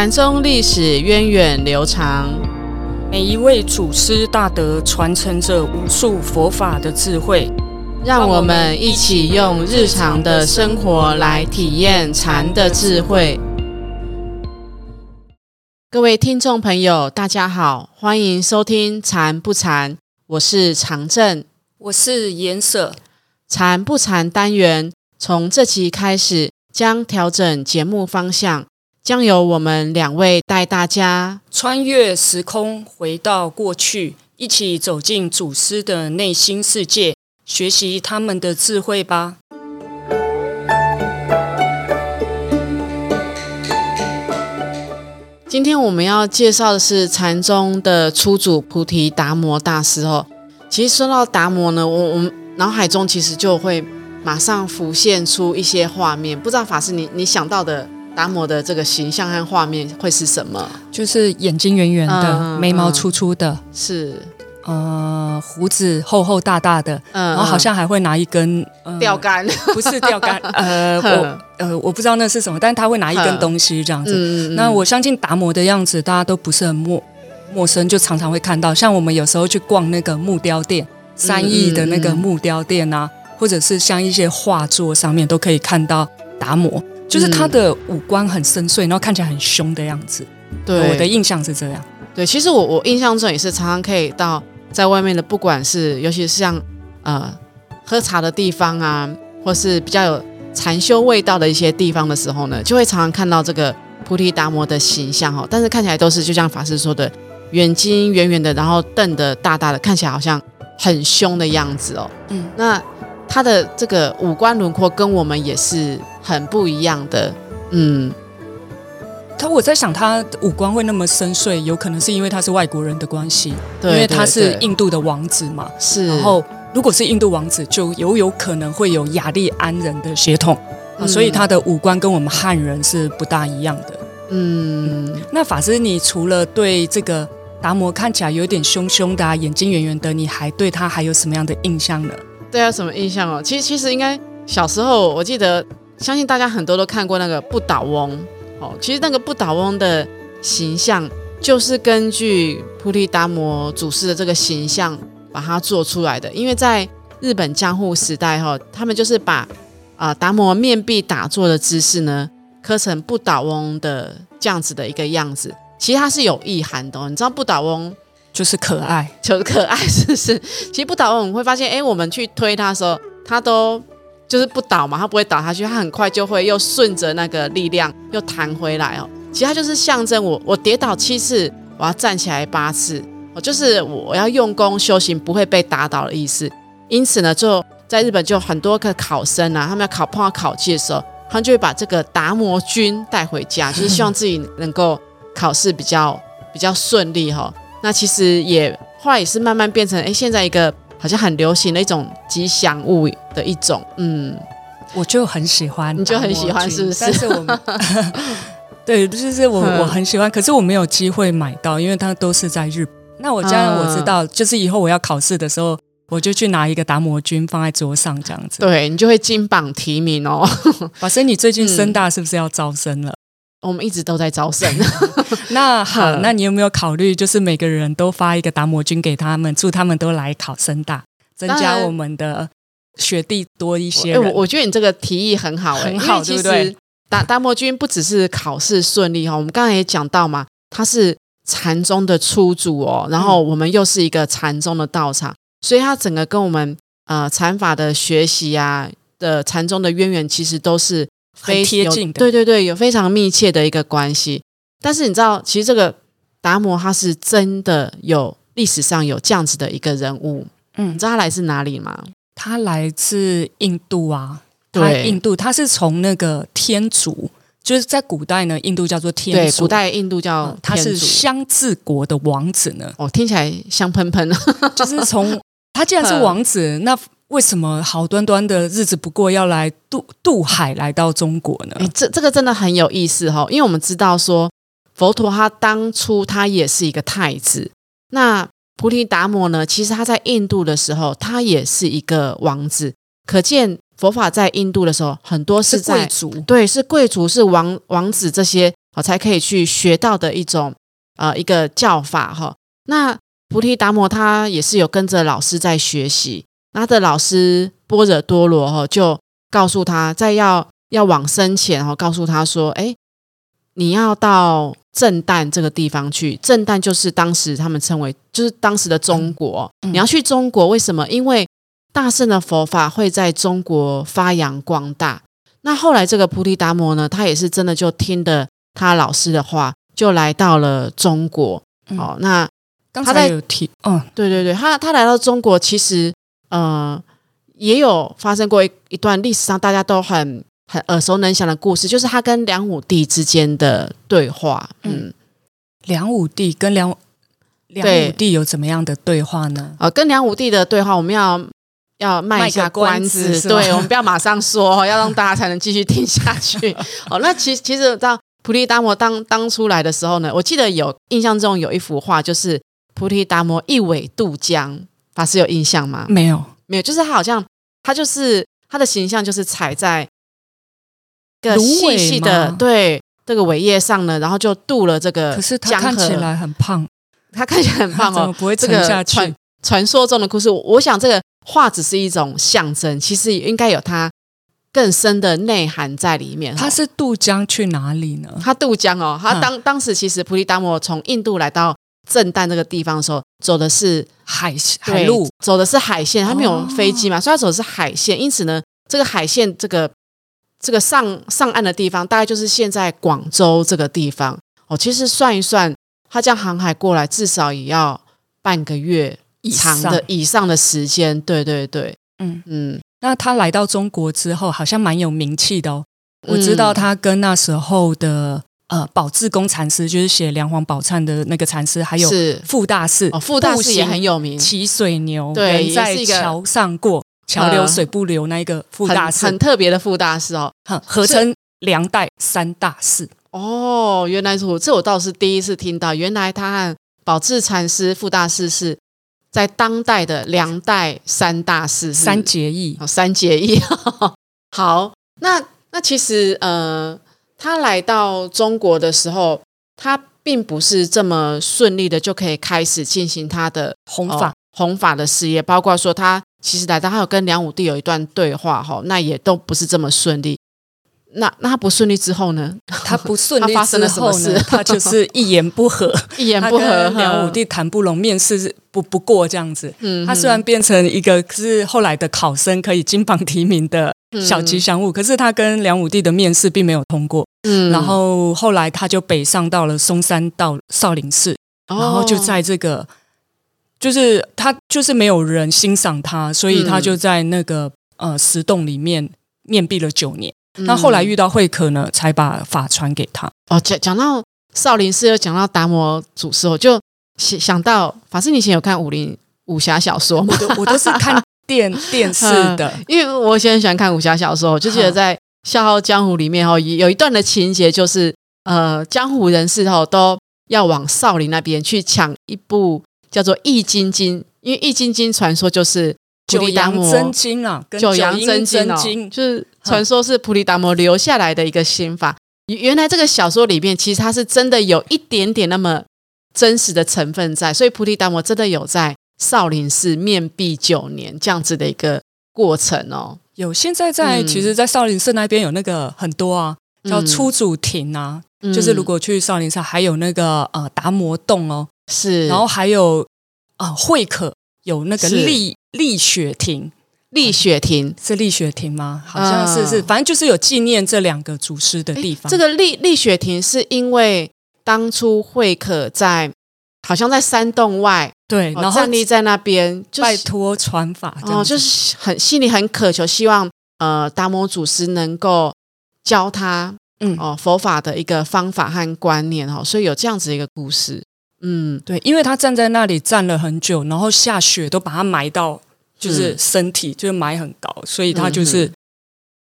禅宗历史源远流长，每一位祖师大德传承着无数佛法的智慧，让我们一起用日常的生活来体验禅的智慧。各位听众朋友，大家好，欢迎收听《禅不禅》，我是常正，我是颜舍。禅不禅单元从这期开始将调整节目方向。将由我们两位带大家穿越时空，回到过去，一起走进祖师的内心世界，学习他们的智慧吧。今天我们要介绍的是禅宗的初祖菩提达摩大师哦。其实说到达摩呢，我我们脑海中其实就会马上浮现出一些画面，不知道法师你你想到的。达摩的这个形象和画面会是什么？就是眼睛圆圆的，眉毛粗粗的，是。呃胡子厚厚大大的，然后好像还会拿一根钓竿，不是钓竿，呃 我呃我不知道那是什么，但是他会拿一根东西这样子。那我相信达摩的样子大家都不是很陌陌生，就常常会看到，像我们有时候去逛那个木雕店，三亿的那个木雕店啊，或者是像一些画作上面都可以看到达摩。就是他的五官很深邃，然后看起来很凶的样子。对，我的印象是这样。对，其实我我印象中也是常常可以到在外面的，不管是尤其是像呃喝茶的地方啊，或是比较有禅修味道的一些地方的时候呢，就会常常看到这个菩提达摩的形象哈。但是看起来都是就像法师说的，眼睛圆圆的，然后瞪得大大的，看起来好像很凶的样子哦。嗯，那。他的这个五官轮廓跟我们也是很不一样的，嗯，他我在想，他五官会那么深邃，有可能是因为他是外国人的关系，因为他是印度的王子嘛，是。然后如果是印度王子，就有有可能会有雅利安人的血统，所以他的五官跟我们汉人是不大一样的。嗯，那法师，你除了对这个达摩看起来有点凶凶的啊，眼睛圆圆的，你还对他还有什么样的印象呢？对啊，什么印象哦？其实其实应该小时候，我记得，相信大家很多都看过那个不倒翁哦。其实那个不倒翁的形象，就是根据菩提达摩祖师的这个形象把它做出来的。因为在日本江户时代哈，他们就是把啊达摩面壁打坐的姿势呢，刻成不倒翁的这样子的一个样子。其实它是有意涵的，哦你知道不倒翁。就是可爱，就是可爱，是不是？其实不倒翁，我们会发现，哎，我们去推它的时候，它都就是不倒嘛，它不会倒下去，它很快就会又顺着那个力量又弹回来哦。其实它就是象征我，我跌倒七次，我要站起来八次，哦，就是我要用功修行，不会被打倒的意思。因此呢，就在日本就很多个考生啊，他们要考碰到考绩的时候，他们就会把这个达摩君带回家，就是希望自己能够考试比较比较顺利哈。那其实也后来也是慢慢变成，哎，现在一个好像很流行的一种吉祥物的一种，嗯，我就很喜欢，你就很喜欢，是不是？但是我们 对，就是我我很喜欢，可是我没有机会买到，因为它都是在日本。那我将来我知道，就是以后我要考试的时候，我就去拿一个达摩君放在桌上，这样子，对你就会金榜题名哦。老师，你最近深大是不是要招生了？我们一直都在招生。那好，那你有没有考虑，就是每个人都发一个达摩君给他们，祝他们都来考深大，增加我们的学弟多一些？我我觉得你这个提议很好，很好，对不对？达达摩君不只是考试顺利哈，我们刚才也讲到嘛，他是禅宗的初祖哦，然后我们又是一个禅宗的道场，所以他整个跟我们呃禅法的学习啊的禅宗的渊源，其实都是。非贴近的，对对对，有非常密切的一个关系。但是你知道，其实这个达摩他是真的有历史上有这样子的一个人物。嗯，你知道他来自哪里吗？他来自印度啊，对，印度。他是从那个天竺，就是在古代呢，印度叫做天竺。古代印度叫他是香治国的王子呢。哦，听起来香喷喷。就是从他既然是王子，那。为什么好端端的日子不过要来渡渡海来到中国呢？这这个真的很有意思哈，因为我们知道说佛陀他当初他也是一个太子，那菩提达摩呢，其实他在印度的时候他也是一个王子，可见佛法在印度的时候很多是贵族，对，是贵族是王王子这些哦才可以去学到的一种呃一个教法哈。那菩提达摩他也是有跟着老师在学习，他的老师波若多罗哈就告诉他在要要往生前哈，告诉他说，哎，你要到震旦这个地方去，震旦就是当时他们称为就是当时的中国，你要去中国，为什么？因为大圣的佛法会在中国发扬光大。那后来这个菩提达摩呢，他也是真的就听的他老师的话，就来到了中国。哦，那他在有提，嗯，对对对，他他来到中国，其实呃也有发生过一一段历史上大家都很很耳熟能详的故事，就是他跟梁武帝之间的对话。嗯，梁武帝跟梁梁武帝有怎么样的对话呢？呃，跟梁武帝的对话，我们要。要卖一下关子，对我们不要马上说，要让大家才能继续听下去。哦，那其其实当菩提达摩当当出来的时候呢，我记得有印象中有一幅画，就是菩提达摩一苇渡江，法师有印象吗？没有，没有，就是他好像他就是他的形象就是踩在个细细的对这个尾叶上呢，然后就渡了这个。可是他看起来很胖，他看起来很胖哦，不会沉下去。传传说中的故事，我想这个。画只是一种象征，其实应该有它更深的内涵在里面。他是渡江去哪里呢？他渡江哦，他当当时其实菩提达摩从印度来到震旦这个地方的时候，走的是海海路，走的是海线，他没有飞机嘛，所以他走的是海线。因此呢，这个海线这个这个上上岸的地方，大概就是现在广州这个地方哦。其实算一算，他这样航海过来，至少也要半个月。长的以上的时间，对对对，嗯嗯。那他来到中国之后，好像蛮有名气的哦。我知道他跟那时候的呃宝智公禅师，就是写《梁皇宝忏》的那个禅师，还有傅大士，傅大士也很有名，骑水牛，对，在桥上过，桥流水不流，那一个傅大士，很特别的傅大士哦，合称梁代三大士。哦，原来是我，这我倒是第一次听到，原来他和宝智禅师、傅大士是。在当代的梁代三大士，三结义，三结义。好，那那其实呃，他来到中国的时候，他并不是这么顺利的就可以开始进行他的弘法弘法的事业，包括说他其实来到，他有跟梁武帝有一段对话，哈，那也都不是这么顺利。那那他不顺利之后呢？他不顺 利发生了什么事？他就是一言不合，一言不合，梁武帝谈不拢，面试不不过这样子。嗯，他虽然变成一个是后来的考生，可以金榜题名的小吉祥物，可是他跟梁武帝的面试并没有通过。嗯，然后后来他就北上到了嵩山到少林寺，然后就在这个，就是他就是没有人欣赏他，所以他就在那个呃石洞里面面壁了九年。那后来遇到慧可呢，才把法传给他。哦，讲讲到少林寺，又讲到达摩祖师，我就想想到法师，你以前有看武林武侠小说吗？我都是看电 电视的，因为我以前很喜欢看武侠小说，我就记得在《笑傲江湖》里面哦，有一段的情节就是，呃，江湖人士哦都要往少林那边去抢一部叫做《易筋经》，因为《易筋经》传说就是九阳真经啊，九阳真经就是。传说是菩提达摩留下来的一个心法。原来这个小说里面，其实它是真的有一点点那么真实的成分在，所以菩提达摩真的有在少林寺面壁九年这样子的一个过程哦。有，现在在其实，在少林寺那边有那个很多啊，叫出祖庭啊，就是如果去少林寺，还有那个呃达摩洞哦，是，然后还有啊慧可有那个立立雪亭。立雪亭是立雪亭吗？好像是是，反正就是有纪念这两个祖师的地方。这个立立雪亭是因为当初慧可在，好像在山洞外，对，然后站立在那边，拜托传法，哦，就是很心里很渴求，希望呃达摩祖师能够教他，嗯哦佛法的一个方法和观念哦，所以有这样子一个故事。嗯，对，因为他站在那里站了很久，然后下雪都把他埋到。就是身体就是埋很高，所以他就是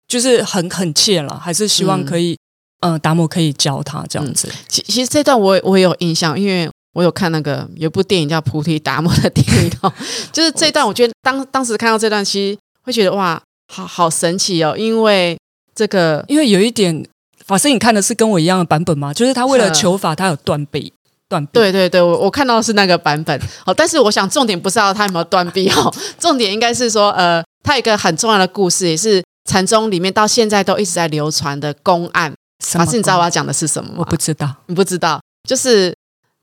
就是很很切了，还是希望可以，嗯，达摩可以教他这样子。其其实这段我我有印象，因为我有看那个有部电影叫《菩提达摩》的电影哦，就是这段，我觉得当当时看到这段，其实会觉得哇，好好神奇哦，因为这个因为有一点法师，你看的是跟我一样的版本吗？就是他为了求法，他有断臂。断臂。对对对，我我看到的是那个版本。哦，但是我想重点不是要他有没有断臂哦，重点应该是说，呃，他有一个很重要的故事，也是禅宗里面到现在都一直在流传的公案。法师，你知道我要讲的是什么吗？我不知道，你不知道，就是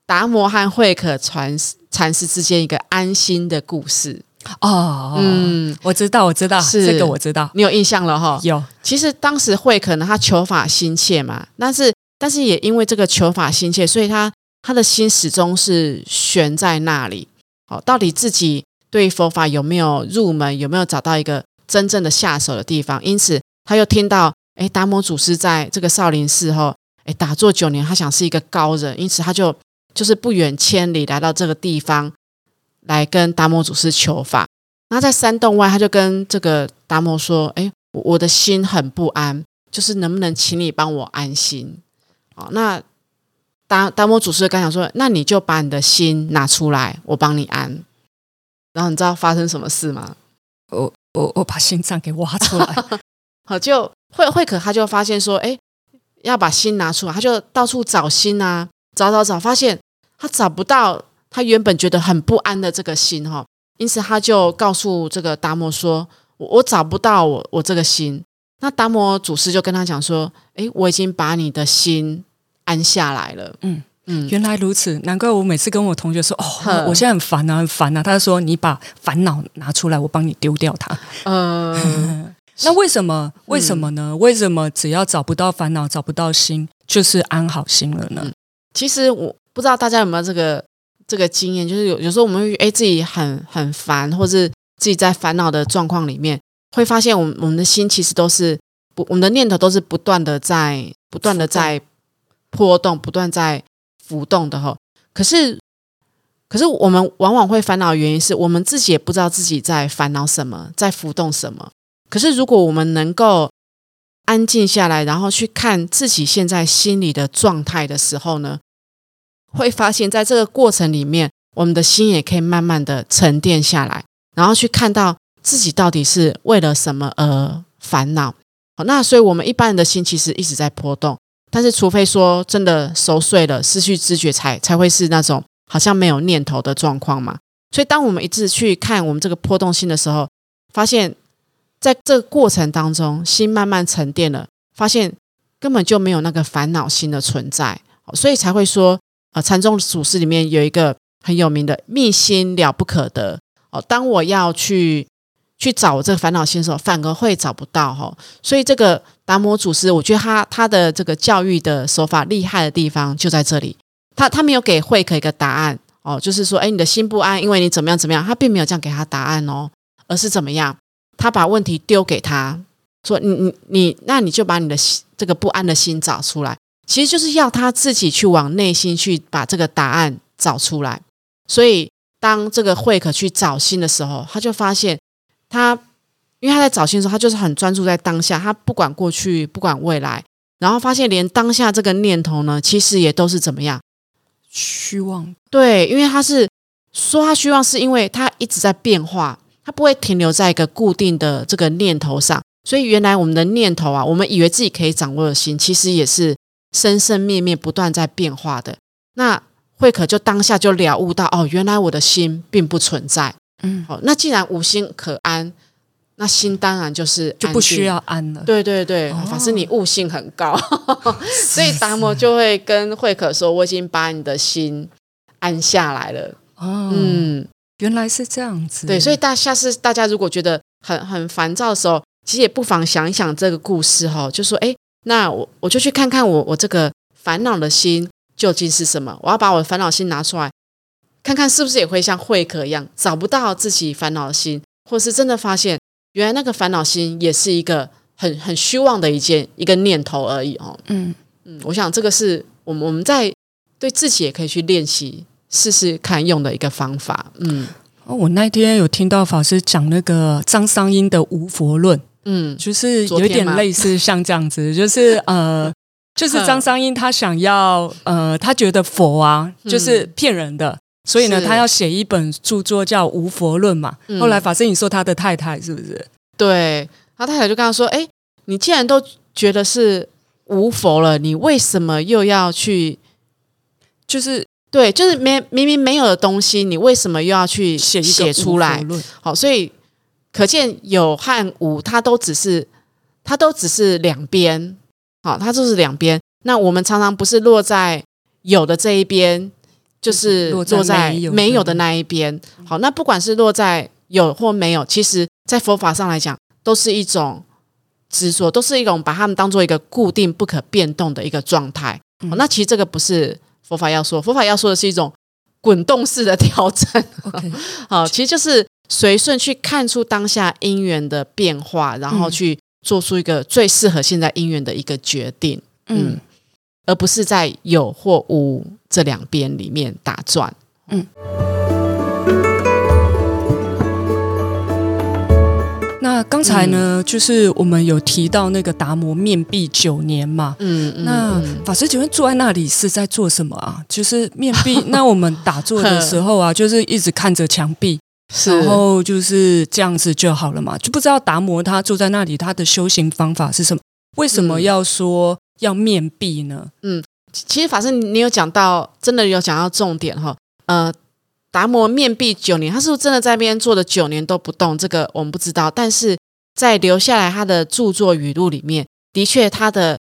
达摩和慧可传禅师之间一个安心的故事。哦，嗯，我知道，我知道，是这个我知道，你有印象了哈？有。其实当时慧可呢，他求法心切嘛，但是但是也因为这个求法心切，所以他他的心始终是悬在那里。哦，到底自己对佛法有没有入门，有没有找到一个真正的下手的地方？因此，他又听到，哎，达摩祖师在这个少林寺后，哎，打坐九年，他想是一个高人，因此他就就是不远千里来到这个地方。来跟达摩祖师求法，那在山洞外，他就跟这个达摩说：“哎，我的心很不安，就是能不能请你帮我安心？”哦，那达达摩祖师刚想说：“那你就把你的心拿出来，我帮你安。”然后你知道发生什么事吗？我我我把心脏给挖出来，好，就慧慧可他就发现说：“哎，要把心拿出来，他就到处找心啊，找找找，发现他找不到。”他原本觉得很不安的这个心哈，因此他就告诉这个达摩说：“我我找不到我我这个心。”那达摩祖师就跟他讲说：“哎，我已经把你的心安下来了。”嗯嗯，原来如此，难怪我每次跟我同学说：“哦，我现在很烦啊，很烦啊。”他说：“你把烦恼拿出来，我帮你丢掉它。”嗯，那为什么？为什么呢？为什么只要找不到烦恼，找不到心，就是安好心了呢？其实我不知道大家有没有这个。这个经验就是有有时候我们会哎自己很很烦，或是自己在烦恼的状况里面，会发现我们我们的心其实都是不我们的念头都是不断的在不断的在波动，不断在浮动的哈。可是可是我们往往会烦恼的原因是我们自己也不知道自己在烦恼什么，在浮动什么。可是如果我们能够安静下来，然后去看自己现在心里的状态的时候呢？会发现，在这个过程里面，我们的心也可以慢慢的沉淀下来，然后去看到自己到底是为了什么而烦恼。好，那所以我们一般人的心其实一直在波动，但是除非说真的熟睡了，失去知觉，才才会是那种好像没有念头的状况嘛。所以，当我们一直去看我们这个波动心的时候，发现在这个过程当中，心慢慢沉淀了，发现根本就没有那个烦恼心的存在，所以才会说。啊，禅宗祖师里面有一个很有名的“密心了不可得”哦。当我要去去找这个烦恼心的时候，反而会找不到哈。所以这个达摩祖师，我觉得他他的这个教育的手法厉害的地方就在这里。他他没有给慧可一个答案哦，就是说，哎，你的心不安，因为你怎么样怎么样。他并没有这样给他答案哦，而是怎么样？他把问题丢给他说：“你你你，那你就把你的这个不安的心找出来。”其实就是要他自己去往内心去把这个答案找出来。所以当这个慧可去找心的时候，他就发现他，因为他在找心的时候，他就是很专注在当下，他不管过去，不管未来，然后发现连当下这个念头呢，其实也都是怎么样虚妄。对，因为他是说他虚妄，是因为他一直在变化，他不会停留在一个固定的这个念头上。所以原来我们的念头啊，我们以为自己可以掌握的心，其实也是。生生灭灭不断在变化的，那慧可就当下就了悟到哦，原来我的心并不存在。嗯，好，那既然无心可安，那心当然就是就不需要安了。对对对，反正你悟性很高，所以达摩就会跟慧可说：“我已经把你的心安下来了。”哦，嗯，原来是这样子。对，所以大下次大家如果觉得很很烦躁的时候，其实也不妨想一想这个故事哈，就说：“哎。”那我我就去看看我我这个烦恼的心究竟是什么？我要把我的烦恼心拿出来，看看是不是也会像慧可一样找不到自己烦恼的心，或是真的发现原来那个烦恼心也是一个很很虚妄的一件一个念头而已哦。嗯嗯，我想这个是我们我们在对自己也可以去练习试试看用的一个方法。嗯，哦，我那天有听到法师讲那个张桑英的无佛论。嗯，就是有点类似像这样子，就是呃，就是张商英他想要呃，他觉得佛啊就是骗人的，所以呢，他要写一本著作叫《无佛论》嘛。后来法师你说他的太太是不是？对，他太太就跟他说：“哎，你既然都觉得是无佛了，你为什么又要去？就是对，就是没明明没有的东西，你为什么又要去写写出来？好，所以可见有和无，它都只是它都只是两边，好，它就是两边。那我们常常不是落在有的这一边，就是落在没有的那一边。好，那不管是落在有或没有，其实在佛法上来讲，都是一种执着，都是一种把它们当做一个固定不可变动的一个状态。好，那其实这个不是佛法要说，佛法要说的是一种滚动式的 调整。好，其实就是随顺去看出当下因缘的变化，然后去做出一个最适合现在因缘的一个决定。嗯。而不是在有或无这两边里面打转。嗯，那刚才呢，就是我们有提到那个达摩面壁九年嘛。嗯嗯。那法师请问坐在那里是在做什么啊？就是面壁。那我们打坐的 时候啊，就是一直看着墙壁，然后就是这样子就好了嘛？就不知道达摩他坐在那里，他的修行方法是什么？为什么要说？要面壁呢？嗯，其实法师，你有讲到，真的有讲到重点哈。呃，达摩面壁九年，他是不是真的在那边坐了九年都不动？这个我们不知道。但是在留下来他的著作语录里面，的确他的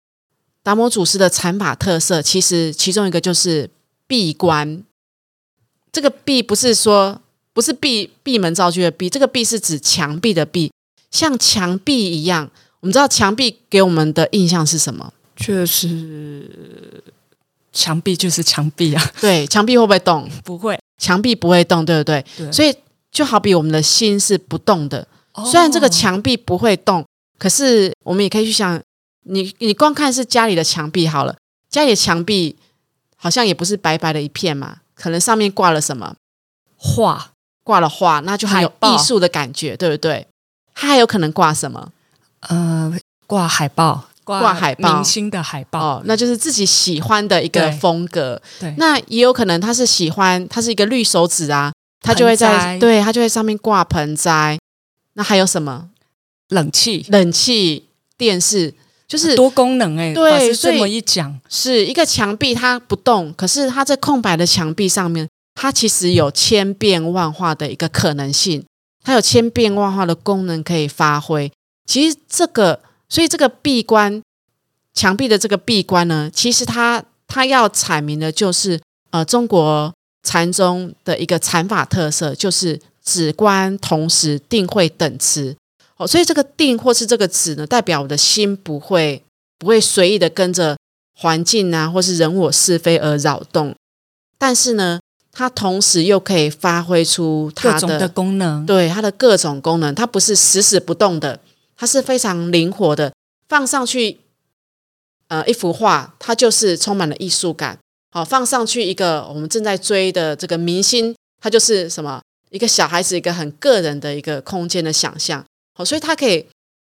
达摩祖师的禅法特色，其实其中一个就是闭关。这个闭不是说不是闭闭门造句的闭，这个闭是指墙壁的壁，像墙壁一样。我们知道墙壁给我们的印象是什么？确实，墙壁就是墙壁啊。对，墙壁会不会动？不会，墙壁不会动，对不对？对。所以就好比我们的心是不动的。虽然这个墙壁不会动，可是我们也可以去想，你你光看是家里的墙壁好了，家里的墙壁好像也不是白白的一片嘛，可能上面挂了什么画，挂了画，那就很有艺术的感觉，对不对？它还有可能挂什么？呃，挂海报。挂海报，明星的海报，哦，那就是自己喜欢的一个风格。对，那也有可能他是喜欢，他是一个绿手指啊，他就会在，对他就会上面挂盆栽。那还有什么？冷气，冷气，电视，就是多功能哎。对，这么一讲，是一个墙壁它不动，可是它在空白的墙壁上面，它其实有千变万化的一个可能性，它有千变万化的功能可以发挥。其实这个。所以这个闭关墙壁的这个闭关呢，其实它它要阐明的就是呃中国禅宗的一个禅法特色，就是止观同时定慧等持。哦，所以这个定或是这个止呢，代表我的心不会不会随意的跟着环境啊，或是人我是非而扰动，但是呢，它同时又可以发挥出它的功能，对它的各种功能，它不是死死不动的。它是非常灵活的，放上去，呃，一幅画，它就是充满了艺术感。好，放上去一个我们正在追的这个明星，它就是什么？一个小孩子一个很个人的一个空间的想象。好，所以它可以，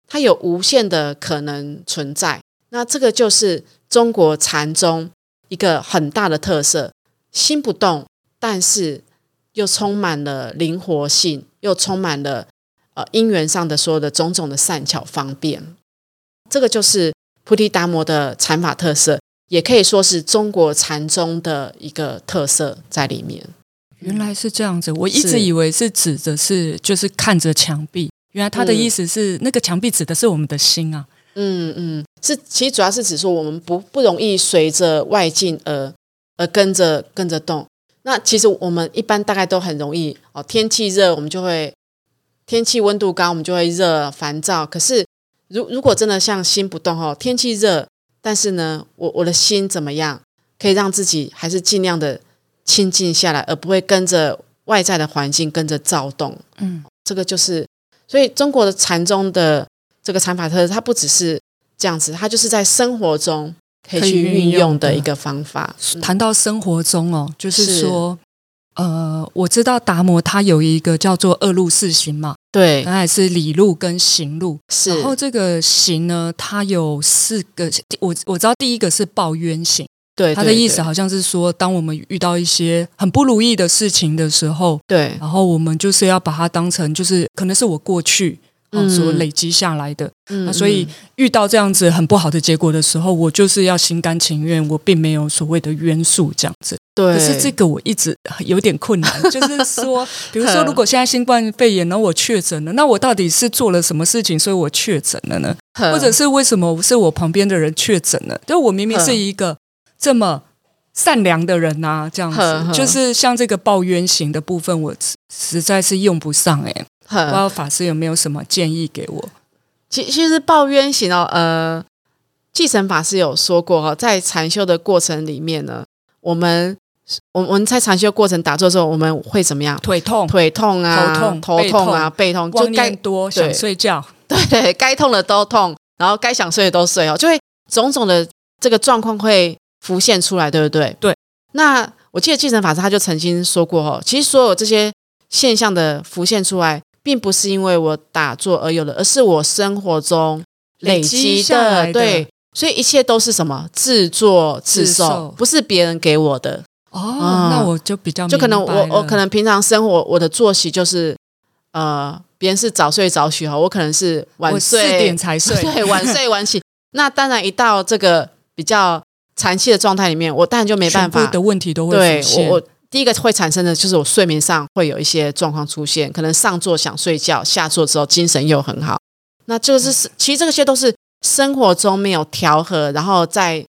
它有无限的可能存在。那这个就是中国禅宗一个很大的特色：心不动，但是又充满了灵活性，又充满了。呃，因缘上的所有的种种的善巧方便，这个就是菩提达摩的禅法特色，也可以说是中国禅宗的一个特色在里面。原来是这样子，我一直以为是指的是就是看着墙壁，原来他的意思是那个墙壁指的是我们的心啊。嗯嗯，是，其实主要是指说我们不不容易随着外境而而跟着跟着动。那其实我们一般大概都很容易哦，天气热我们就会。天气温度高，我们就会热、烦躁。可是，如如果真的像心不动哦，天气热，但是呢，我我的心怎么样，可以让自己还是尽量的清静下来，而不会跟着外在的环境跟着躁动。嗯，这个就是，所以中国的禅宗的这个禅法特，它不只是这样子，它就是在生活中可以去运用的一个方法。谈到生活中哦，就是说。呃，我知道达摩他有一个叫做二路四行嘛，对，那还是理路跟行路。是，然后这个行呢，它有四个，我我知道第一个是报冤行，对，他的意思好像是说，当我们遇到一些很不如意的事情的时候，对，然后我们就是要把它当成就是可能是我过去哦所累积下来的。那所以遇到这样子很不好的结果的时候，我就是要心甘情愿，我并没有所谓的约束这样子。对，可是这个我一直有点困难，就是说，比如说，如果现在新冠肺炎，然后我确诊了，那我到底是做了什么事情，所以我确诊了呢？或者是为什么是我旁边的人确诊了？就我明明是一个这么善良的人呐，这样子，就是像这个抱冤型的部分，我实在是用不上哎。不知道法师有没有什么建议给我？其其实抱冤型哦，呃，继承法师有说过哦，在禅修的过程里面呢，我们。我我们在禅修过程打坐的时候，我们会怎么样？腿痛、腿痛啊，头痛、头痛啊，背痛，就该多想睡觉。对，该痛的都痛，然后该想睡的都睡哦，就会种种的这个状况会浮现出来，对不对？对。那我记得继承法师他就曾经说过哦，其实所有这些现象的浮现出来，并不是因为我打坐而有的，而是我生活中累积的。对，所以一切都是什么？自作自受，不是别人给我的。哦，那我就比较就可能我我可能平常生活我的作息就是呃，别人是早睡早起哈，我可能是晚睡四点才睡，对，晚睡晚起。那当然一到这个比较残气的状态里面，我当然就没办法的问题都会对我我第一个会产生的就是我睡眠上会有一些状况出现，可能上座想睡觉，下座之后精神又很好。那这个是其实这些都是生活中没有调和，然后在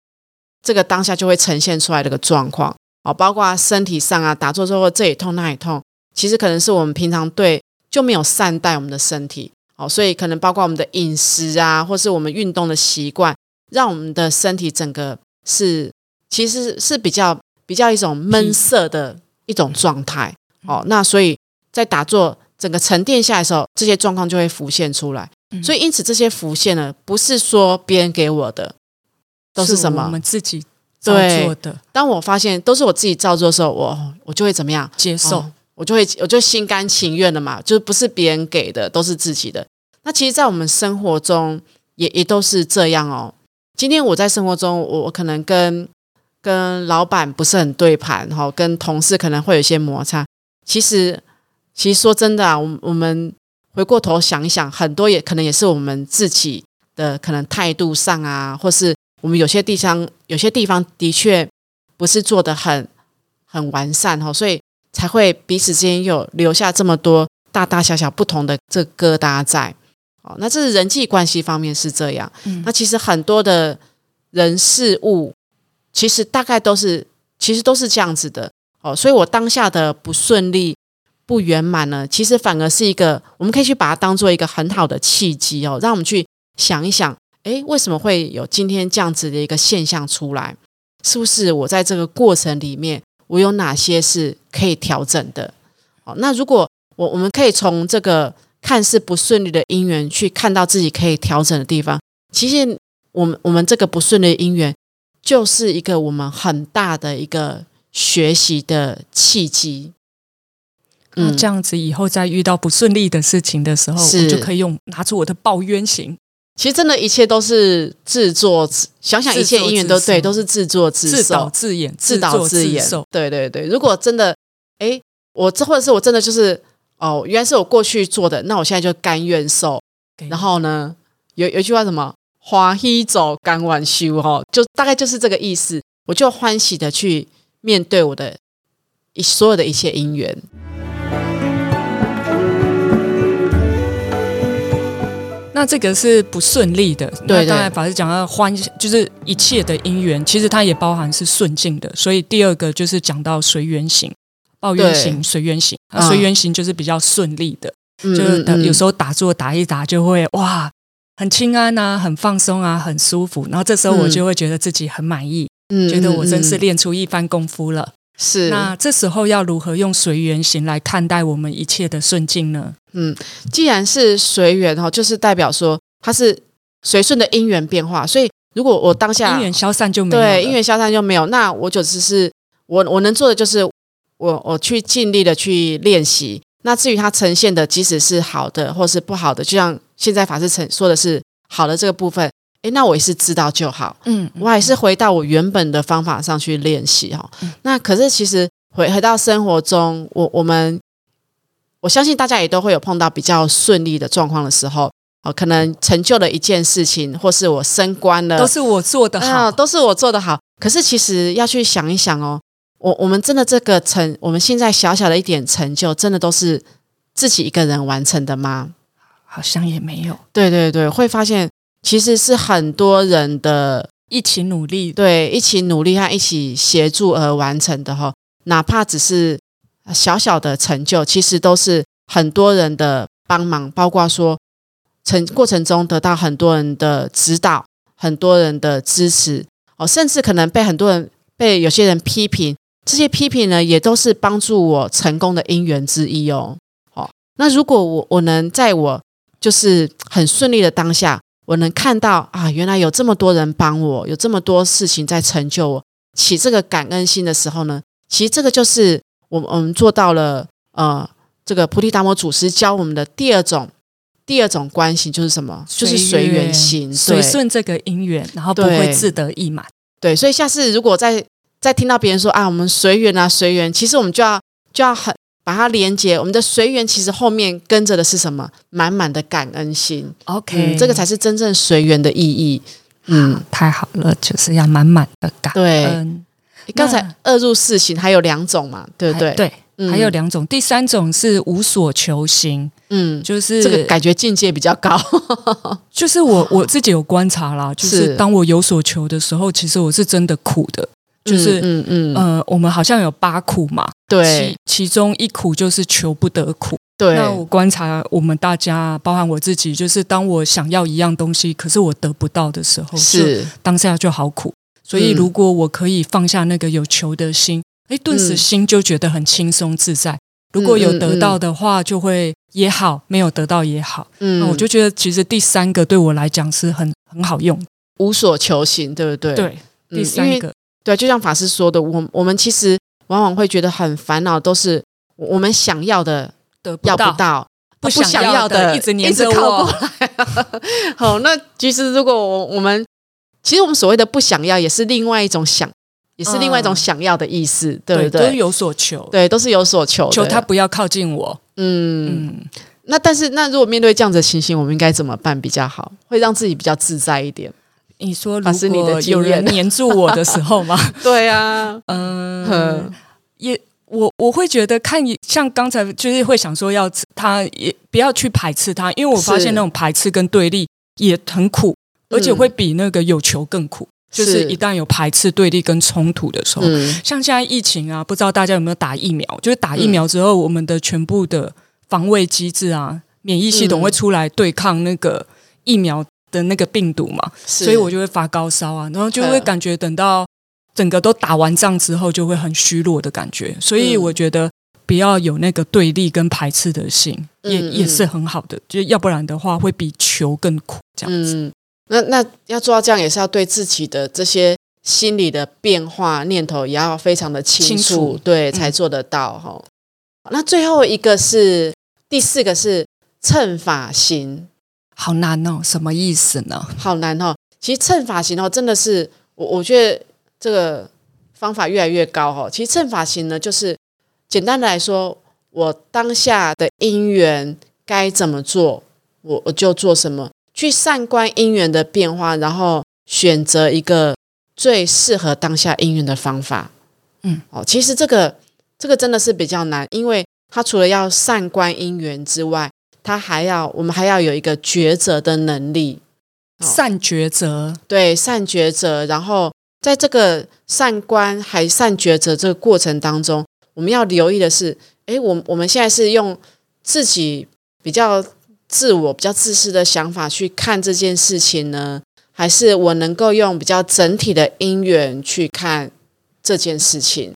这个当下就会呈现出来的个状况。哦，包括身体上啊，打坐之后这里痛那里痛，其实可能是我们平常对就没有善待我们的身体，哦，所以可能包括我们的饮食啊，或是我们运动的习惯，让我们的身体整个是其实是比较比较一种闷涩的一种状态，哦，那所以在打坐整个沉淀下来的时候，这些状况就会浮现出来，所以因此这些浮现呢，不是说别人给我的，都是什么我们自己。对，当我发现都是我自己照做的时候，我我就会怎么样？接受，我就会我就心甘情愿的嘛，就是不是别人给的，都是自己的。那其实，在我们生活中也也都是这样哦。今天我在生活中，我我可能跟跟老板不是很对盘哈，跟同事可能会有一些摩擦。其实，其实说真的啊，我我们回过头想一想，很多也可能也是我们自己的可能态度上啊，或是。我们有些地方，有些地方的确不是做的很很完善哈，所以才会彼此之间有留下这么多大大小小不同的这疙瘩在。哦，那这是人际关系方面是这样。那其实很多的人事物，其实大概都是其实都是这样子的。哦，所以我当下的不顺利、不圆满呢，其实反而是一个我们可以去把它当做一个很好的契机哦，让我们去想一想。哎，为什么会有今天这样子的一个现象出来？是不是我在这个过程里面，我有哪些是可以调整的？哦，那如果我我们可以从这个看似不顺利的因缘去看到自己可以调整的地方，其实我们我们这个不顺利的因缘，就是一个我们很大的一个学习的契机。那这样子以后再遇到不顺利的事情的时候，我就可以用拿出我的抱冤型。其实真的，一切都是自作自想想，一切因缘都对，都是自作自自导自演，自导自演。对对对，如果真的，哎，我这或者是我真的就是哦，原来是我过去做的，那我现在就甘愿受。然后呢，有有一句话什么“花喜走，甘愿修”哈，就大概就是这个意思。我就欢喜的去面对我的一所有的一切因缘。那这个是不顺利的。对，刚才法师讲到欢，就是一切的因缘，其实它也包含是顺境的。所以第二个就是讲到随缘行、抱怨行、随缘行。随缘行就是比较顺利的，就是有时候打坐打一打就会哇，很清安啊，很放松啊，很舒服。然后这时候我就会觉得自己很满意，嗯觉得我真是练出一番功夫了。是，那这时候要如何用随缘行来看待我们一切的顺境呢？嗯，既然是随缘哈，就是代表说它是随顺的因缘变化，所以如果我当下因缘消散就没有，对，因缘消散就没有，那我就只是我我能做的就是我我去尽力的去练习。那至于它呈现的，即使是好的或是不好的，就像现在法师成说的是好的这个部分。诶，那我也是知道就好。嗯，我还是回到我原本的方法上去练习哈。那可是其实回回到生活中，我我们我相信大家也都会有碰到比较顺利的状况的时候。哦，可能成就了一件事情，或是我升官了，都是我做的好，都是我做的好。可是其实要去想一想哦，我我们真的这个成，我们现在小小的一点成就，真的都是自己一个人完成的吗？好像也没有。对对对，会发现其实是很多人的一起努力，对，一起努力和一起协助而完成的哈。哪怕只是小小的成就，其实都是很多人的帮忙，包括说。成过程中得到很多人的指导，很多人的支持哦，甚至可能被很多人被有些人批评，这些批评呢也都是帮助我成功的因缘之一哦。好，那如果我我能在我就是很顺利的当下，我能看到啊，原来有这么多人帮我，有这么多事情在成就我，起这个感恩心的时候呢，其实这个就是我们我们做到了呃，这个菩提达摩祖师教我们的第二种。第二种关系就是什么？就是随缘心，随顺这个因缘，然后不会自得意满。对，所以下次如果再再听到别人说啊，我们随缘啊，随缘，其实我们就要就要很把它连接。我们的随缘其实后面跟着的是什么？满满的感恩心。OK，这个才是真正随缘的意义。嗯，太好了，就是要满满的感恩。刚才二入四行还有两种嘛，对不对？对。还有两种，第三种是无所求心，嗯，就是这个感觉境界比较高。就是我我自己有观察啦，就是当我有所求的时候，其实我是真的苦的。就是嗯嗯呃，我们好像有八苦嘛，对，其中一苦就是求不得苦。对，那我观察我们大家，包含我自己，就是当我想要一样东西，可是我得不到的时候，是当下就好苦。所以如果我可以放下那个有求的心。哎，顿时心就觉得很轻松自在。如果有得到的话，就会也好；没有得到也好。嗯，我就觉得其实第三个对我来讲是很很好用，无所求行，对不对？对，第三个，对，就像法师说的，我我们其实往往会觉得很烦恼，都是我们想要的得要不到，不想要的一直黏着我。好，那其实如果我我们其实我们所谓的不想要，也是另外一种想。也是另外一种想要的意思，对不对？都是有所求，对，都是有所求，求他不要靠近我。嗯，那但是那如果面对这样子的情形，我们应该怎么办比较好？会让自己比较自在一点？你说，如果有人黏住我的时候吗？对啊，嗯，也我我会觉得看像刚才就是会想说要他也不要去排斥他，因为我发现那种排斥跟对立也很苦，而且会比那个有求更苦。就是一旦有排斥、对立跟冲突的时候，像现在疫情啊，不知道大家有没有打疫苗？就是打疫苗之后，我们的全部的防卫机制啊，免疫系统会出来对抗那个疫苗的那个病毒嘛，所以我就会发高烧啊，然后就会感觉等到整个都打完仗之后，就会很虚弱的感觉。所以我觉得不要有那个对立跟排斥的心，也也是很好的，就要不然的话会比求更苦这样子。那那要做到这样，也是要对自己的这些心理的变化念头也要非常的清楚，对，才做得到哈。那最后一个是第四个是称法行，好难哦，什么意思呢？好难哦。其实称法型哦，真的是我我觉得这个方法越来越高哦。其实称法型呢，就是简单的来说，我当下的因缘该怎么做，我我就做什么。去善观因缘的变化，然后选择一个最适合当下因缘的方法。嗯，哦，其实这个这个真的是比较难，因为它除了要善观因缘之外，它还要我们还要有一个抉择的能力，善抉择。对，善抉择。然后在这个善观还善抉择这个过程当中，我们要留意的是，哎，我我们现在是用自己比较。自我比较自私的想法去看这件事情呢，还是我能够用比较整体的因缘去看这件事情？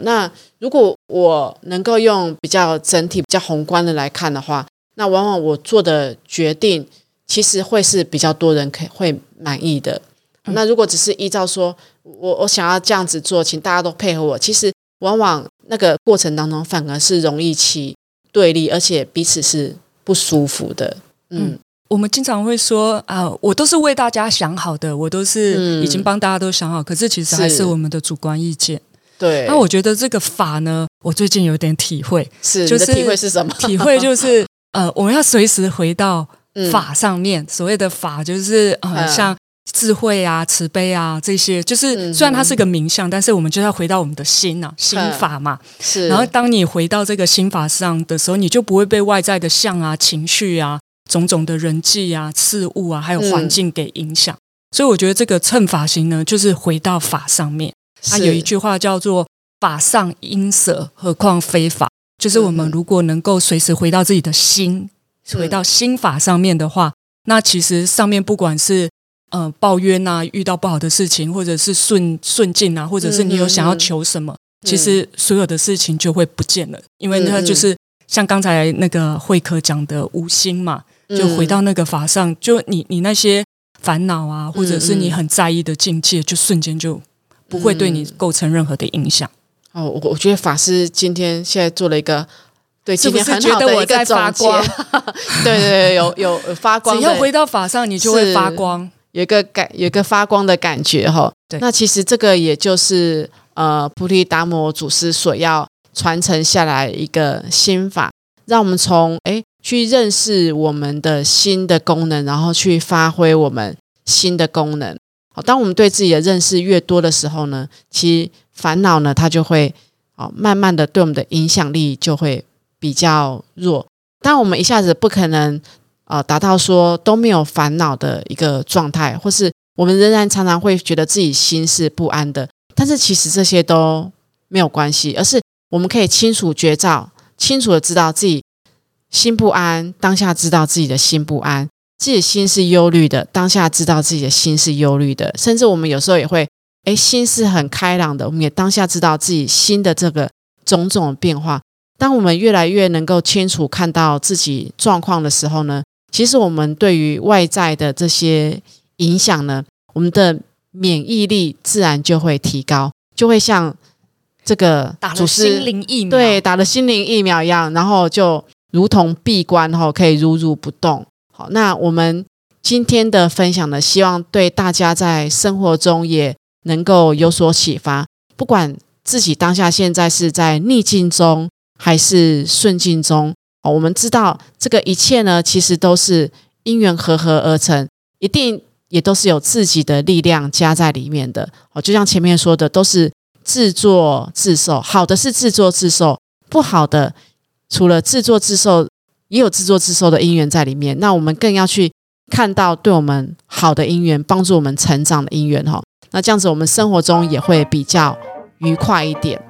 那如果我能够用比较整体、比较宏观的来看的话，那往往我做的决定其实会是比较多人可以会满意的。那如果只是依照说我我想要这样子做，请大家都配合我，其实往往那个过程当中反而是容易起对立，而且彼此是。不舒服的，嗯，我们经常会说啊，我都是为大家想好的，我都是已经帮大家都想好，可是其实还是我们的主观意见。对，那我觉得这个法呢，我最近有点体会，是，就是体会是什么？体会就是呃，我们要随时回到法上面。所谓的法就是呃，像智慧啊、慈悲啊这些，就是虽然它是个名相，但是我们就要回到我们的心呐，心法嘛。是。然后当你回到这个心法上的时候，你就不会被外在的相啊、情绪啊、种种的人际啊、事物啊，还有环境给影响。所以我觉得这个乘法行呢，就是回到法上面。它有一句话叫做“法上应舍，何况非法”。就是我们如果能够随时回到自己的心，回到心法上面的话，那其实上面不管是呃抱怨啊，遇到不好的事情，或者是顺顺境啊，或者是你有想要求什么，其实所有的事情就会不见了，因为那就是像刚才那个慧可讲的无心嘛，就回到那个法上，就你你那些烦恼啊，或者是你很在意的境界，就瞬间就不会对你构成任何的影响。哦，我我觉得法师今天现在做了一个对今天很好的一个总结，对对对，有有发光。只要回到法上，你就会发光，有一个感，有一个发光的感觉哈。对，那其实这个也就是呃菩提达摩祖师所要传承下来一个心法，让我们从哎去认识我们的心的功能，然后去发挥我们心的功能。好，当我们对自己的认识越多的时候呢，其实烦恼呢，它就会哦，慢慢的对我们的影响力就会比较弱。但我们一下子不可能呃达到说都没有烦恼的一个状态，或是我们仍然常常会觉得自己心是不安的。但是其实这些都没有关系，而是我们可以清楚觉照，清楚的知道自己心不安，当下知道自己的心不安。自己心是忧虑的，当下知道自己的心是忧虑的，甚至我们有时候也会，哎，心是很开朗的，我们也当下知道自己心的这个种种的变化。当我们越来越能够清楚看到自己状况的时候呢，其实我们对于外在的这些影响呢，我们的免疫力自然就会提高，就会像这个打了心灵疫苗，对，打了心灵疫苗一样，然后就如同闭关后可以如如不动。好，那我们今天的分享呢，希望对大家在生活中也能够有所启发。不管自己当下现在是在逆境中还是顺境中，哦，我们知道这个一切呢，其实都是因缘合合而成，一定也都是有自己的力量加在里面的。哦，就像前面说的，都是自作自受。好的是自作自受，不好的除了自作自受。也有自作自受的因缘在里面，那我们更要去看到对我们好的因缘，帮助我们成长的因缘哈。那这样子，我们生活中也会比较愉快一点。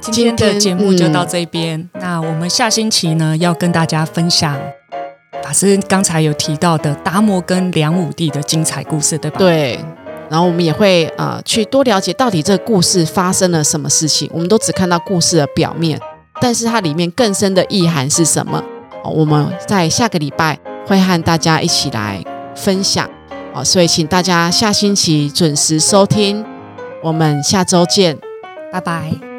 今天的节目就到这边，那我们下星期呢要跟大家分享法师刚才有提到的达摩跟梁武帝的精彩故事，对吧？对。然后我们也会呃去多了解到底这个故事发生了什么事情。我们都只看到故事的表面，但是它里面更深的意涵是什么？我们在下个礼拜会和大家一起来分享。哦，所以请大家下星期准时收听，我们下周见，拜拜。